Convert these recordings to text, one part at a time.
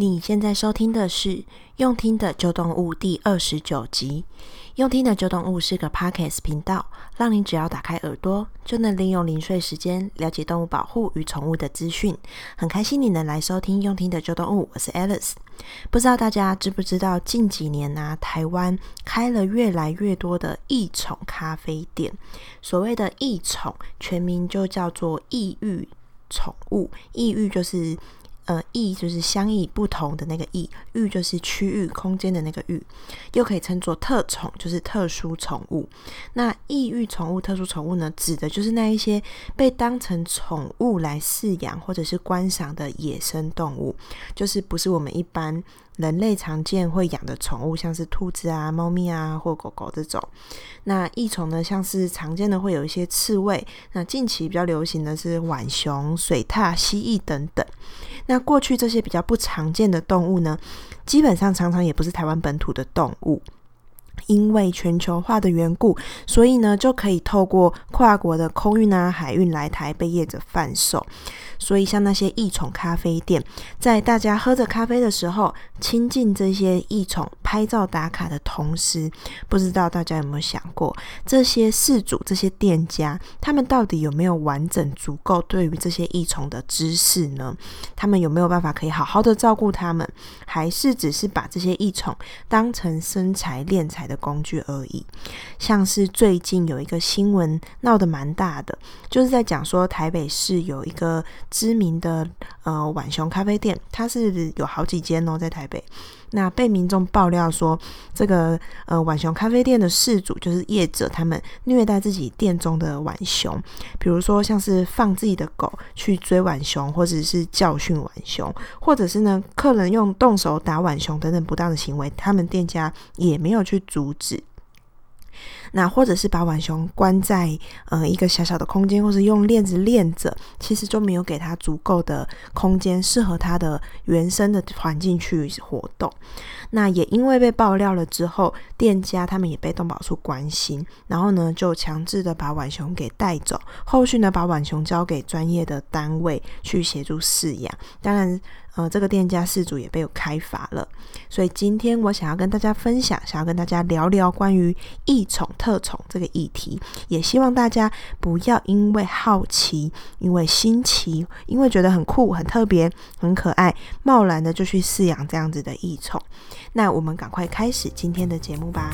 你现在收听的是《用听的旧动物》第二十九集。《用听的旧动物》是个 Podcast 频道，让你只要打开耳朵，就能利用零碎时间了解动物保护与宠物的资讯。很开心你能来收听《用听的旧动物》，我是 Alice。不知道大家知不知道，近几年呢、啊，台湾开了越来越多的异宠咖啡店。所谓的异宠，全名就叫做异域宠物，异域就是。呃，异就是相异不同的那个异，域就是区域空间的那个域，又可以称作特宠，就是特殊宠物。那异域宠物、特殊宠物呢，指的就是那一些被当成宠物来饲养或者是观赏的野生动物，就是不是我们一般。人类常见会养的宠物，像是兔子啊、猫咪啊或狗狗这种。那异宠呢，像是常见的会有一些刺猬。那近期比较流行的是浣熊、水獭、蜥蜴等等。那过去这些比较不常见的动物呢，基本上常常也不是台湾本土的动物。因为全球化的缘故，所以呢，就可以透过跨国的空运啊、海运来台被业者贩售。所以，像那些异宠咖啡店，在大家喝着咖啡的时候，亲近这些异宠、拍照打卡的同时，不知道大家有没有想过，这些事主、这些店家，他们到底有没有完整、足够对于这些异虫的知识呢？他们有没有办法可以好好的照顾他们，还是只是把这些异虫当成生财敛财的工具而已？像是最近有一个新闻闹得蛮大的，就是在讲说台北市有一个。知名的呃晚熊咖啡店，它是有好几间哦，在台北。那被民众爆料说，这个呃浣熊咖啡店的事主就是业者，他们虐待自己店中的浣熊，比如说像是放自己的狗去追浣熊，或者是教训浣熊，或者是呢客人用动手打浣熊等等不当的行为，他们店家也没有去阻止。那或者是把浣熊关在呃一个小小的空间，或是用链子链着，其实就没有给它足够的空间，适合它的原生的环境去活动。那也因为被爆料了之后，店家他们也被动保处关心，然后呢就强制的把浣熊给带走，后续呢把浣熊交给专业的单位去协助饲养。当然。呃，这个店家事主也被有开罚了，所以今天我想要跟大家分享，想要跟大家聊聊关于异宠特宠这个议题，也希望大家不要因为好奇、因为新奇、因为觉得很酷、很特别、很可爱，贸然的就去饲养这样子的异宠。那我们赶快开始今天的节目吧。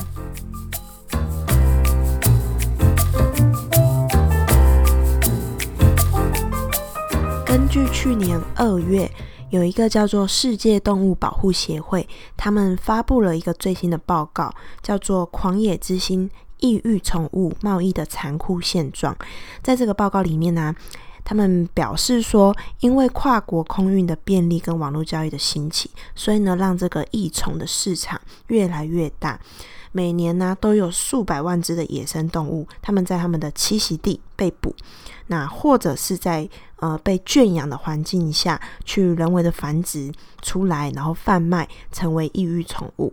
根据去年二月。有一个叫做世界动物保护协会，他们发布了一个最新的报告，叫做《狂野之心：异域宠物贸易的残酷现状》。在这个报告里面呢、他们表示说，因为跨国空运的便利跟网络交易的兴起，所以呢，让这个异宠的市场越来越大。每年呢，都有数百万只的野生动物，他们在他们的栖息地被捕，那或者是在呃被圈养的环境下去人为的繁殖出来，然后贩卖成为异域宠物。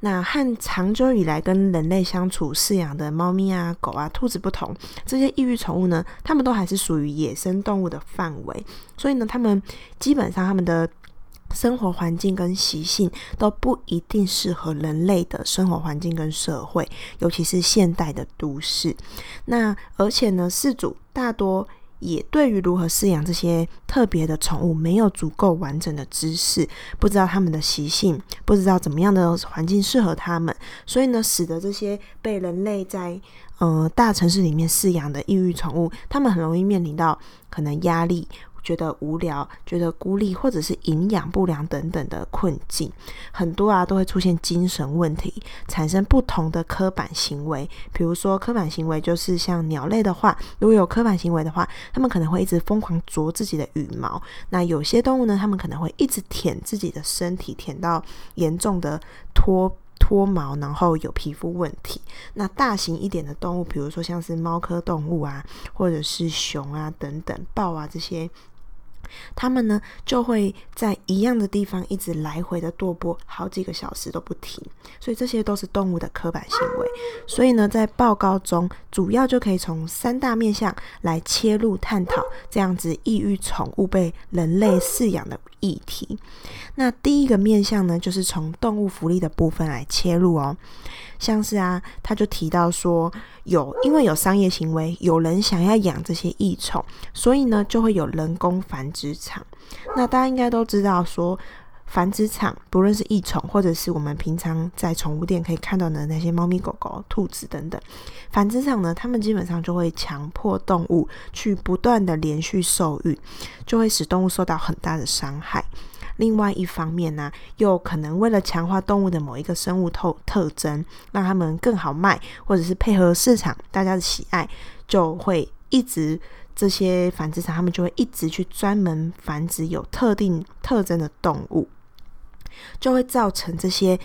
那和长久以来跟人类相处饲养的猫咪啊、狗啊、兔子不同，这些异域宠物呢，它们都还是属于野生动物的范围，所以呢，它们基本上它们的。生活环境跟习性都不一定适合人类的生活环境跟社会，尤其是现代的都市。那而且呢，饲主大多也对于如何饲养这些特别的宠物没有足够完整的知识，不知道它们的习性，不知道怎么样的环境适合它们，所以呢，使得这些被人类在呃大城市里面饲养的异域宠物，他们很容易面临到可能压力。觉得无聊、觉得孤立，或者是营养不良等等的困境，很多啊都会出现精神问题，产生不同的刻板行为。比如说，刻板行为就是像鸟类的话，如果有刻板行为的话，他们可能会一直疯狂啄自己的羽毛。那有些动物呢，他们可能会一直舔自己的身体，舔到严重的脱脱毛，然后有皮肤问题。那大型一点的动物，比如说像是猫科动物啊，或者是熊啊等等，豹啊这些。他们呢就会在一样的地方一直来回的踱步，好几个小时都不停。所以这些都是动物的刻板行为。所以呢，在报告中主要就可以从三大面向来切入探讨这样子异域宠物被人类饲养的议题。那第一个面向呢，就是从动物福利的部分来切入哦。像是啊，他就提到说，有因为有商业行为，有人想要养这些异宠，所以呢，就会有人工繁殖场。那大家应该都知道说，繁殖场不论是异宠，或者是我们平常在宠物店可以看到的那些猫咪、狗狗、兔子等等，繁殖场呢，他们基本上就会强迫动物去不断的连续受孕，就会使动物受到很大的伤害。另外一方面呢，又可能为了强化动物的某一个生物特特征，让它们更好卖，或者是配合市场大家的喜爱，就会一直这些繁殖场，他们就会一直去专门繁殖有特定特征的动物，就会造成这些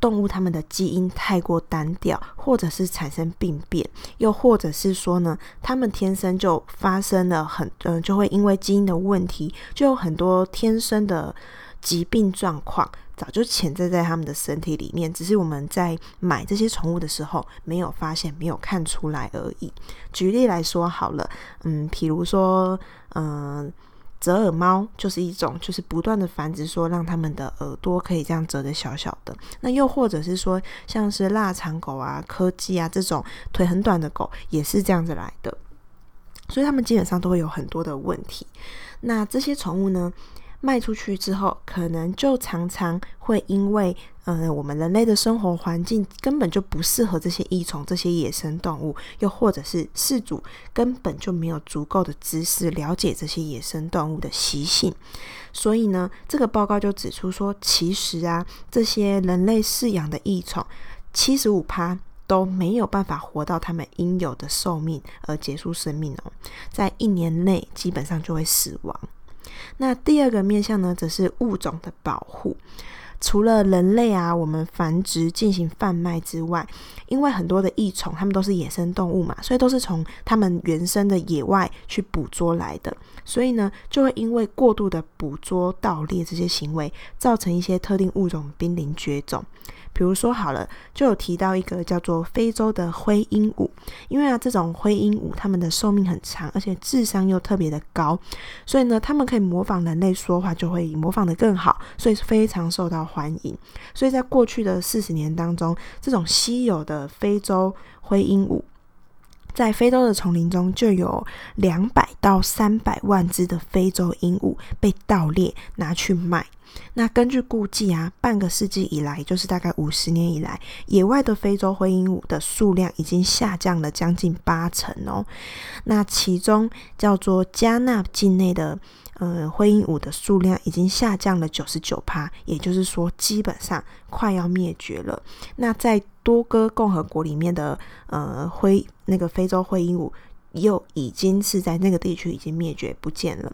动物它们的基因太过单调，或者是产生病变，又或者是说呢，它们天生就发生了很嗯、呃，就会因为基因的问题，就有很多天生的。疾病状况早就潜在在他们的身体里面，只是我们在买这些宠物的时候没有发现、没有看出来而已。举例来说好了，嗯，比如说，嗯，折耳猫就是一种，就是不断的繁殖，说让它们的耳朵可以这样折的小小的。那又或者是说，像是腊肠狗啊、柯基啊这种腿很短的狗，也是这样子来的。所以它们基本上都会有很多的问题。那这些宠物呢？卖出去之后，可能就常常会因为，呃，我们人类的生活环境根本就不适合这些异宠、这些野生动物，又或者是饲主根本就没有足够的知识了解这些野生动物的习性，所以呢，这个报告就指出说，其实啊，这些人类饲养的异宠，七十五趴都没有办法活到他们应有的寿命而结束生命哦，在一年内基本上就会死亡。那第二个面向呢，则是物种的保护。除了人类啊，我们繁殖进行贩卖之外，因为很多的异宠，它们都是野生动物嘛，所以都是从它们原生的野外去捕捉来的，所以呢，就会因为过度的捕捉、盗猎这些行为，造成一些特定物种濒临绝种。比如说好了，就有提到一个叫做非洲的灰鹦鹉，因为啊，这种灰鹦鹉它们的寿命很长，而且智商又特别的高，所以呢，它们可以模仿人类说话，就会模仿的更好，所以非常受到欢迎。所以在过去的四十年当中，这种稀有的非洲灰鹦鹉，在非洲的丛林中就有两百到三百万只的非洲鹦鹉被盗猎拿去卖。那根据估计啊，半个世纪以来，就是大概五十年以来，野外的非洲灰鹦鹉的数量已经下降了将近八成哦。那其中叫做加纳境内的呃灰鹦鹉的数量已经下降了九十九趴，也就是说基本上快要灭绝了。那在多哥共和国里面的呃灰那个非洲灰鹦鹉。又已经是在那个地区已经灭绝不见了。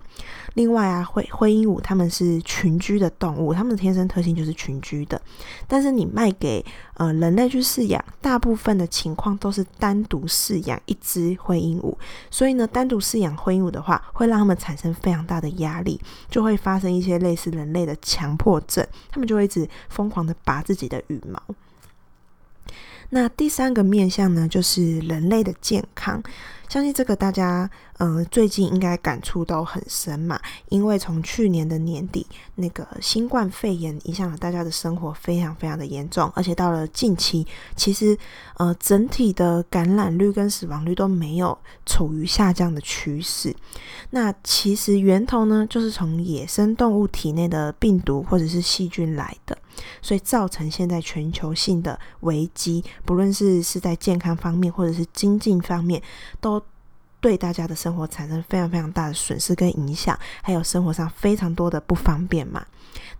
另外啊，灰灰鹦鹉它们是群居的动物，它们的天生特性就是群居的。但是你卖给呃人类去饲养，大部分的情况都是单独饲养一只灰鹦鹉。所以呢，单独饲养灰鹦鹉的话，会让它们产生非常大的压力，就会发生一些类似人类的强迫症，它们就会一直疯狂的拔自己的羽毛。那第三个面向呢，就是人类的健康。相信这个大家，呃，最近应该感触都很深嘛，因为从去年的年底，那个新冠肺炎影响了大家的生活，非常非常的严重，而且到了近期，其实，呃，整体的感染率跟死亡率都没有处于下降的趋势。那其实源头呢，就是从野生动物体内的病毒或者是细菌来的，所以造成现在全球性的危机，不论是是在健康方面或者是经济方面，都。对大家的生活产生非常非常大的损失跟影响，还有生活上非常多的不方便嘛。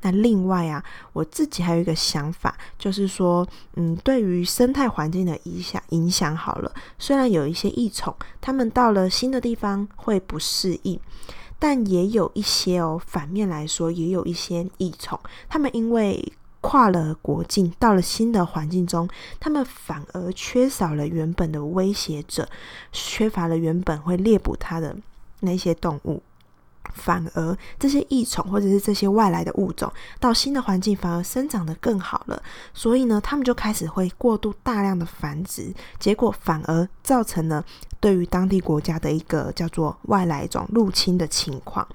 那另外啊，我自己还有一个想法，就是说，嗯，对于生态环境的影响影响好了，虽然有一些异宠，他们到了新的地方会不适应，但也有一些哦，反面来说，也有一些异宠，他们因为跨了国境，到了新的环境中，他们反而缺少了原本的威胁者，缺乏了原本会猎捕它的那些动物。反而这些异虫或者是这些外来的物种到新的环境反而生长得更好了，所以呢，他们就开始会过度大量的繁殖，结果反而造成了对于当地国家的一个叫做外来种入侵的情况。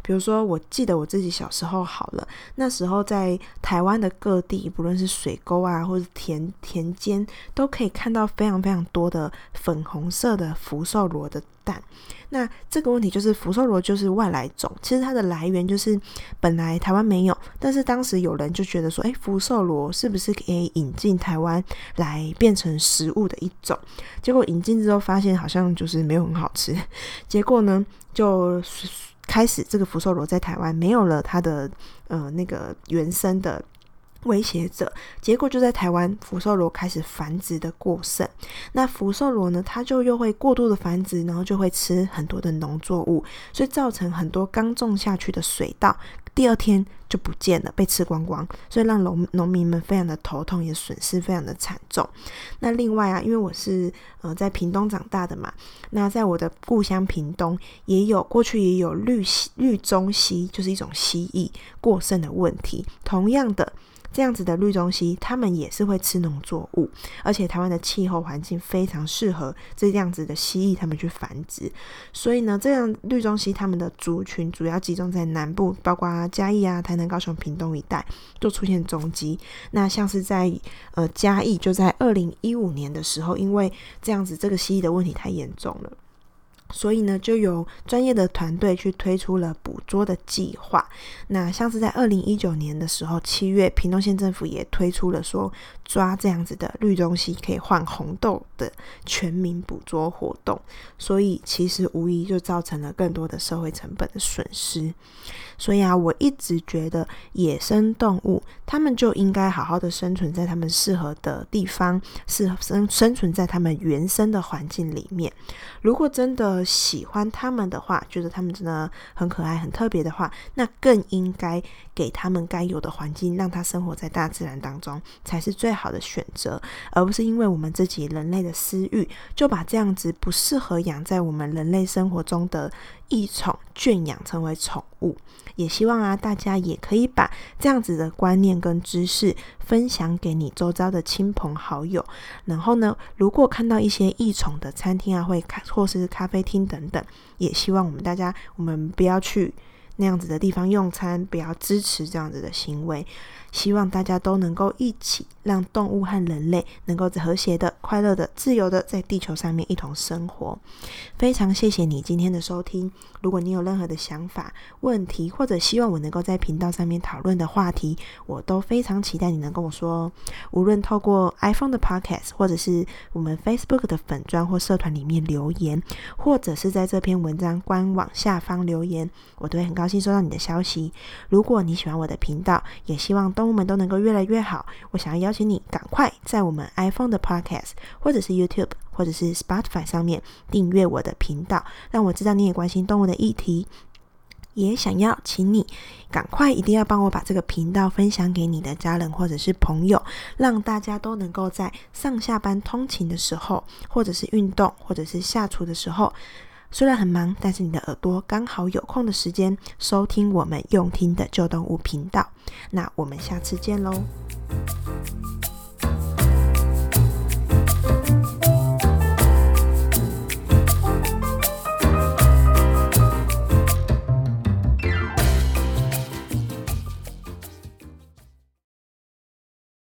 比如说，我记得我自己小时候好了，那时候在台湾的各地，不论是水沟啊，或者田田间，都可以看到非常非常多的粉红色的福寿螺的蛋。那这个问题就是福寿螺就是外来种，其实它的来源就是本来台湾没有，但是当时有人就觉得说，诶，福寿螺是不是可以引进台湾来变成食物的一种？结果引进之后发现好像就是没有很好吃，结果呢就。开始，这个福寿螺在台湾没有了它的呃那个原生的威胁者，结果就在台湾福寿螺开始繁殖的过剩。那福寿螺呢，它就又会过度的繁殖，然后就会吃很多的农作物，所以造成很多刚种下去的水稻。第二天就不见了，被吃光光，所以让农农民们非常的头痛，也损失非常的惨重。那另外啊，因为我是呃在屏东长大的嘛，那在我的故乡屏东也有过去也有绿蜥绿中蜥，就是一种蜥蜴过剩的问题。同样的。这样子的绿中蜥，它们也是会吃农作物，而且台湾的气候环境非常适合这样子的蜥蜴它们去繁殖。所以呢，这样绿中蜥它们的族群主要集中在南部，包括嘉义啊、台南、高雄、屏东一带就出现踪迹。那像是在呃嘉义，就在二零一五年的时候，因为这样子这个蜥蜴的问题太严重了。所以呢，就有专业的团队去推出了捕捉的计划。那像是在二零一九年的时候，七月，屏东县政府也推出了说抓这样子的绿东西可以换红豆的全民捕捉活动。所以其实无疑就造成了更多的社会成本的损失。所以啊，我一直觉得野生动物，它们就应该好好的生存在它们适合的地方，适合生生存在它们原生的环境里面。如果真的喜欢它们的话，觉得它们真的很可爱、很特别的话，那更应该给它们该有的环境，让它生活在大自然当中，才是最好的选择，而不是因为我们自己人类的私欲，就把这样子不适合养在我们人类生活中的异宠圈养成为宠物。也希望啊，大家也可以把这样子的观念跟知识分享给你周遭的亲朋好友。然后呢，如果看到一些异宠的餐厅啊，会咖或是咖啡厅等等，也希望我们大家，我们不要去那样子的地方用餐，不要支持这样子的行为。希望大家都能够一起让动物和人类能够和谐的、快乐的、自由的在地球上面一同生活。非常谢谢你今天的收听。如果你有任何的想法、问题，或者希望我能够在频道上面讨论的话题，我都非常期待你能跟我说。无论透过 iPhone 的 Podcast，或者是我们 Facebook 的粉专或社团里面留言，或者是在这篇文章官网下方留言，我都会很高高兴收到你的消息。如果你喜欢我的频道，也希望动物们都能够越来越好。我想要邀请你赶快在我们 iPhone 的 Podcast，或者是 YouTube，或者是 Spotify 上面订阅我的频道，让我知道你也关心动物的议题。也想要请你赶快一定要帮我把这个频道分享给你的家人或者是朋友，让大家都能够在上下班通勤的时候，或者是运动，或者是下厨的时候。虽然很忙，但是你的耳朵刚好有空的时间收听我们用听的旧动物频道。那我们下次见喽。